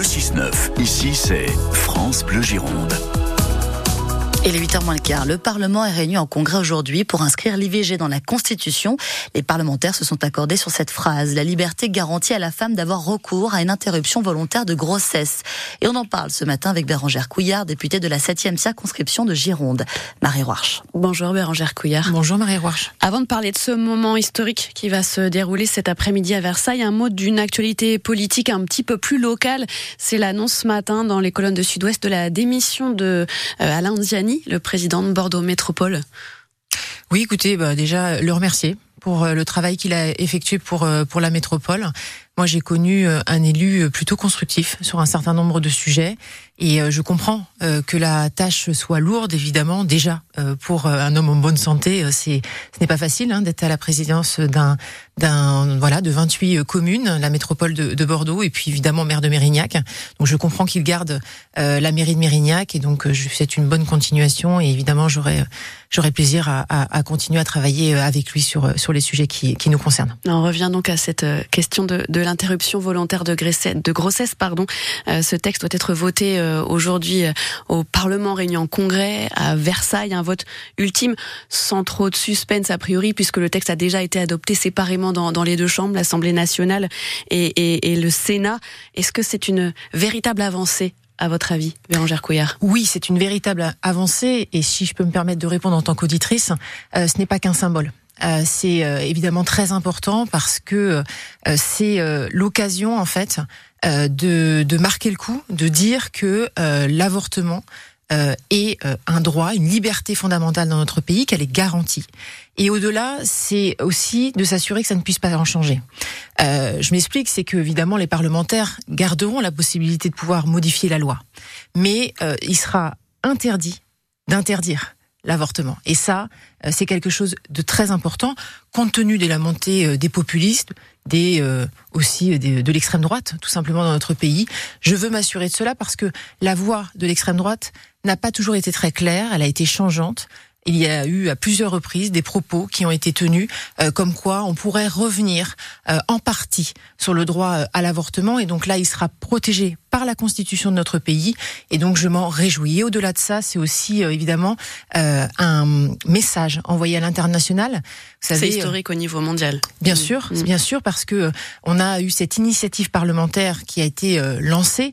le 6-9. Ici, c'est France Bleu Gironde. Et les 8h moins le quart, le Parlement est réuni en congrès aujourd'hui pour inscrire l'IVG dans la Constitution. Les parlementaires se sont accordés sur cette phrase. La liberté garantie à la femme d'avoir recours à une interruption volontaire de grossesse. Et on en parle ce matin avec Bérangère Couillard, députée de la 7e circonscription de Gironde. Marie Roarch. Bonjour Bérangère Couillard. Bonjour Marie Roarch. Avant de parler de ce moment historique qui va se dérouler cet après-midi à Versailles, un mot d'une actualité politique un petit peu plus locale. C'est l'annonce ce matin dans les colonnes de Sud-Ouest de la démission de euh, Alain Le président de Bordeaux Métropole. Oui, écoutez, bah, déjà le remercier pour euh, le travail qu'il a effectué pour euh, pour la métropole. Moi, j'ai connu euh, un élu plutôt constructif sur un certain nombre de sujets et je comprends que la tâche soit lourde, évidemment. Déjà, pour un homme en bonne santé, c'est ce n'est pas facile hein, d'être à la présidence d'un d'un voilà de 28 communes, la métropole de, de, Bordeaux et puis évidemment maire de Mérignac. Donc je comprends qu'il garde la mairie de Mérignac et donc je souhaite une bonne continuation et évidemment j'aurai j'aurai plaisir à, à, à, continuer à travailler avec lui sur sur les sujets qui, qui nous concernent. On revient donc à cette question de, de l'interruption volontaire de grossesse. Pardon. Euh, ce texte doit être voté euh, aujourd'hui euh, au Parlement réuni en congrès à Versailles, un vote ultime sans trop de suspense a priori puisque le texte a déjà été adopté séparément dans, dans les deux chambres, l'Assemblée nationale et, et, et le Sénat. Est-ce que c'est une véritable avancée à votre avis, Bérangère Couillard? Oui, c'est une véritable avancée. Et si je peux me permettre de répondre en tant qu'auditrice, euh, ce n'est pas qu'un symbole. Euh, c'est euh, évidemment très important parce que euh, c'est l'occasion en fait de, de, marquer le coup, de dire que l'avortement est un droit, une liberté fondamentale dans notre pays, qu'elle est garantie. Et au-delà, c'est aussi de s'assurer que ça ne puisse pas en changer. Euh, je m'explique, c'est que évidemment les parlementaires garderont la possibilité de pouvoir modifier la loi, mais euh, il sera interdit d'interdire l'avortement. Et ça, euh, c'est quelque chose de très important, compte tenu de la montée euh, des populistes, des euh, aussi des, de l'extrême droite, tout simplement dans notre pays. Je veux m'assurer de cela parce que la voix de l'extrême droite n'a pas toujours été très claire, elle a été changeante. Il y a eu à plusieurs reprises des propos qui ont été tenus euh, comme quoi on pourrait revenir euh, en partie sur le droit à l'avortement et donc là il sera protégé par la constitution de notre pays et donc je m'en réjouis. Et au-delà de ça, c'est aussi euh, évidemment un message envoyé à l'international. C'est historique au niveau mondial. Bien mmh. sûr, mmh. bien sûr parce que on a eu cette initiative parlementaire qui a été lancée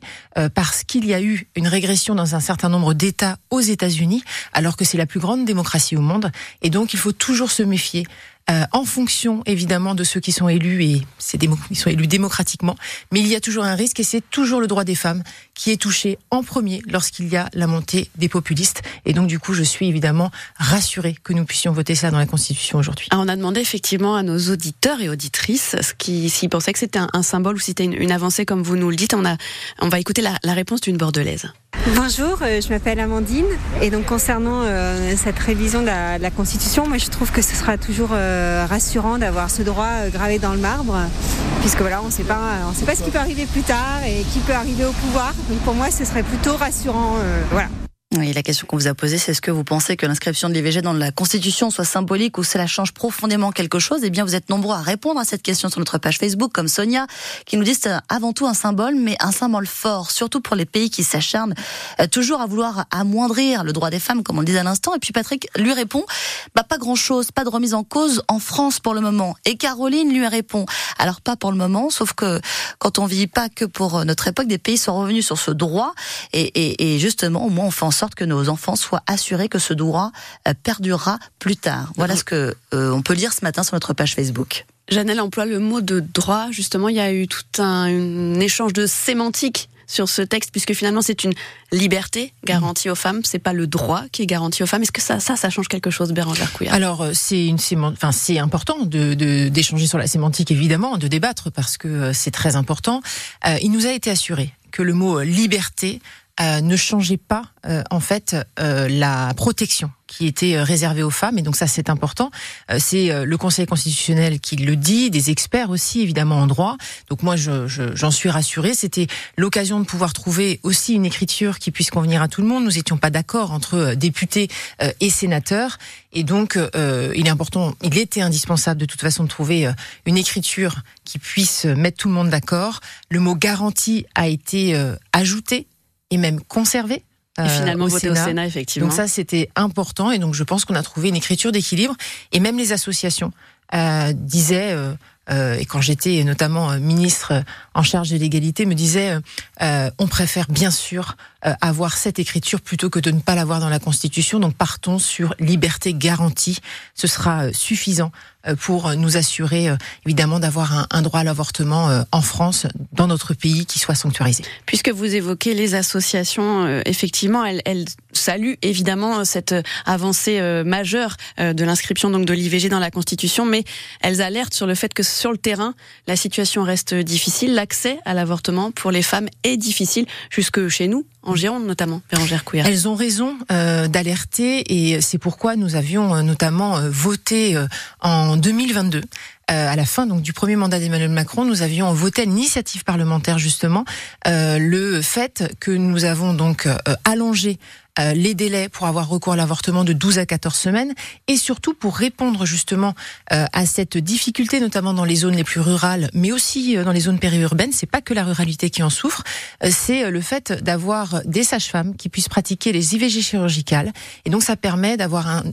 parce qu'il y a eu une régression dans un certain nombre d'États aux États-Unis alors que c'est la plus grande démocratie au monde. Et donc, il faut toujours se méfier euh, en fonction évidemment de ceux qui sont élus et c'est ils sont élus démocratiquement, mais il y a toujours un risque et c'est toujours le droit des femmes qui est touché en premier lorsqu'il y a la montée des populistes. Et donc du coup, je suis évidemment rassurée que nous puissions voter ça dans la Constitution aujourd'hui. Ah, on a demandé effectivement à nos auditeurs et auditrices ce qui s'ils pensaient que c'était un, symbole ou si c'était une, avancée comme vous nous le dites. On a on va écouter la, la réponse d'une bordelaise. Bonjour, euh, je m'appelle Amandine et donc concernant euh, cette révision de la, Constitution, moi je trouve que ce sera toujours euh, rassurant d'avoir ce droit gravé dans le marbre, puisque voilà, on ne sait pas, on sait pas ce qui peut arriver plus tard et qui peut arriver au pouvoir. Donc pour moi, ce serait plutôt rassurant. Voilà. Oui, la question qu'on vous a posée, c'est est-ce que vous pensez que l'inscription de l'IVG dans la Constitution soit symbolique ou cela change profondément quelque chose? Eh bien, vous êtes nombreux à répondre à cette question sur notre page Facebook, comme Sonia, qui nous dit c'est avant tout un symbole, mais un symbole fort, surtout pour les pays qui s'acharnent euh, toujours à vouloir amoindrir le droit des femmes, comme on le disait à l'instant. Et puis Patrick lui répond, bah pas grand-chose, pas de remise en cause en France pour le moment. Et Caroline lui répond, alors pas pour le moment, sauf que quand on vit pas que pour notre époque, des pays sont revenus sur ce droit, et, et, et justement, au moins on fait en sorte que nos enfants soient assurés que ce droit euh, perdurera plus tard. Voilà ce que euh, on peut lire ce matin sur notre page Facebook. Janelle emploie le mot de droit. Justement, il y a eu tout un, échange de sémantique sur ce texte, puisque finalement c'est une liberté garantie aux femmes, c'est pas le droit qui est garanti aux femmes. Est-ce que ça, ça, ça change quelque chose, Bérangère Couillard? Alors euh, c'est une enfin c'est important de d'échanger sur la sémantique évidemment, de débattre parce que c'est très important. il nous a été assuré que le mot liberté euh, ne changeait pas euh, en fait euh, la protection qui était réservée aux femmes et donc ça c'est important. c'est le Conseil constitutionnel qui le dit, des experts aussi évidemment en droit. Donc moi j'en je, suis rassurée. C'était l'occasion de pouvoir trouver aussi une écriture qui puisse convenir à tout le monde. Nous étions pas d'accord entre députés et sénateurs et donc il est important, il était indispensable de toute façon de trouver une écriture qui puisse mettre tout le monde d'accord. Le mot garantie a été ajouté et même conservé. et euh, finalement au voté Sénat. au Sénat, effectivement. Donc ça, c'était important. Et donc, je pense qu'on a trouvé une écriture d'équilibre. Et même les associations euh, disaient, euh, euh et quand j'étais notamment euh, ministre en charge de l'égalité, me disaient, on préfère bien sûr avoir cette écriture plutôt que de ne pas l'avoir dans la Constitution. Donc, partons sur liberté garantie. Ce sera suffisant euh, pour nous assurer euh, évidemment d'avoir un, droit à l'avortement euh, en France, dans notre pays, qui soit sanctuarisé. Puisque vous évoquez les associations, effectivement, elles, elles saluent évidemment cette avancée majeure de l'inscription donc de l'IVG dans la Constitution, mais elles alertent sur le fait que sur le terrain, la situation reste difficile, l'accès à l'avortement pour les femmes est difficile, jusque chez nous, en notamment. Elles ont raison d'alerter et c'est pourquoi nous avions notamment voté en 2022 euh, à la fin donc du premier mandat d'Emmanuel Macron, nous avions voté l'initiative parlementaire justement euh, le fait que nous avons donc euh, les délais pour avoir recours à l'avortement de 12 à 14 semaines et surtout pour répondre justement à cette difficulté notamment dans les zones les plus rurales mais aussi dans les zones périurbaines, c'est pas que la ruralité qui en souffre, c'est le fait d'avoir des sages-femmes qui puissent pratiquer les IVG chirurgicales. Et donc ça permet d'avoir un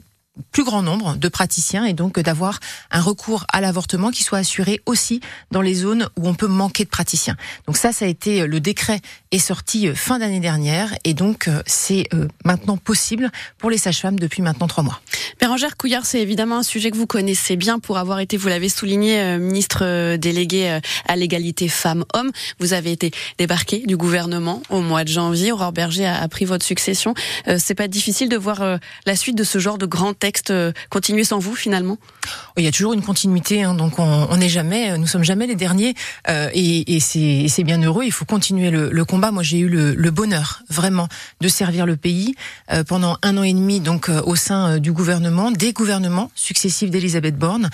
plus grand nombre de praticiens et donc d'avoir un recours à l'avortement qui soit assuré aussi dans les zones où on peut manquer de praticiens. Donc ça, ça a été le décret est sorti euh, fin d'année dernière et donc euh, c'est euh, maintenant possible pour les sages-femmes depuis maintenant trois mois. Bérangère Couillard, c'est évidemment un sujet que vous connaissez bien pour avoir été, vous l'avez souligné, ministre délégué à l'égalité femmes-hommes. Vous avez été débarqué du gouvernement au mois de janvier. Aurore Berger a, pris votre succession. c'est pas difficile de voir la suite de ce genre de grand texte continuer sans vous finalement? Il y a toujours une continuité, hein, donc on n'est jamais, nous sommes jamais les derniers et, et c'est bien heureux. Il faut continuer le, le combat moi j'ai eu le, bonheur vraiment de servir le pays euh, pendant un an et demi donc euh, au sein euh, du gouvernement, des gouvernements successifs d'Elisabeth Borne.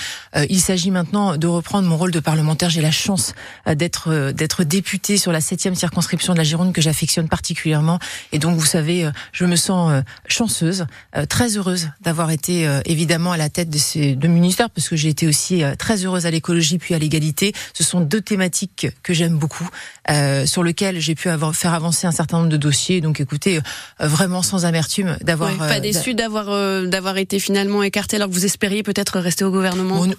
il s'agit maintenant de reprendre mon rôle de parlementaire. J'ai la chance d'être d'être députée sur la septième circonscription de la Gironde que j'affectionne particulièrement et donc vous savez, je me sens chanceuse, très heureuse d'avoir été évidemment à la tête de ces deux ministères parce que j'ai été aussi très heureuse à l'écologie puis à l'égalité. Ce sont deux thématiques que j'aime beaucoup, sur lesquelles j'ai pu avoir faire avancer un certain nombre de dossiers. Donc, écoutez, euh, vraiment sans amertume d'avoir. pas euh, déçu d'avoir euh, d'avoir été finalement écarté alors que vous espériez peut-être rester au gouvernement on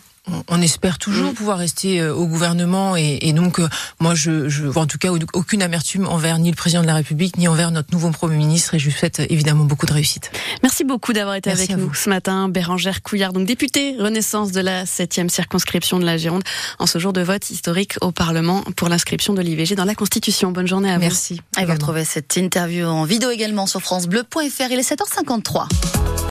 espère toujours mm. pouvoir rester euh, au gouvernement et, donc euh, moi je, je en tout cas aucune amertume envers ni le président de la République ni envers notre nouveau premier ministre et je lui souhaite euh, évidemment beaucoup de réussite. Merci beaucoup d'avoir été avec nous ce matin Bérangère Couillard donc députée Renaissance de la 7e circonscription de la Gironde en ce jour de vote historique au Parlement pour l'inscription de l'IVG dans la Constitution. Bonne journée à vous. Merci. Et vous retrouvez cette interview en vidéo également sur francebleu.fr. Il est 7h53.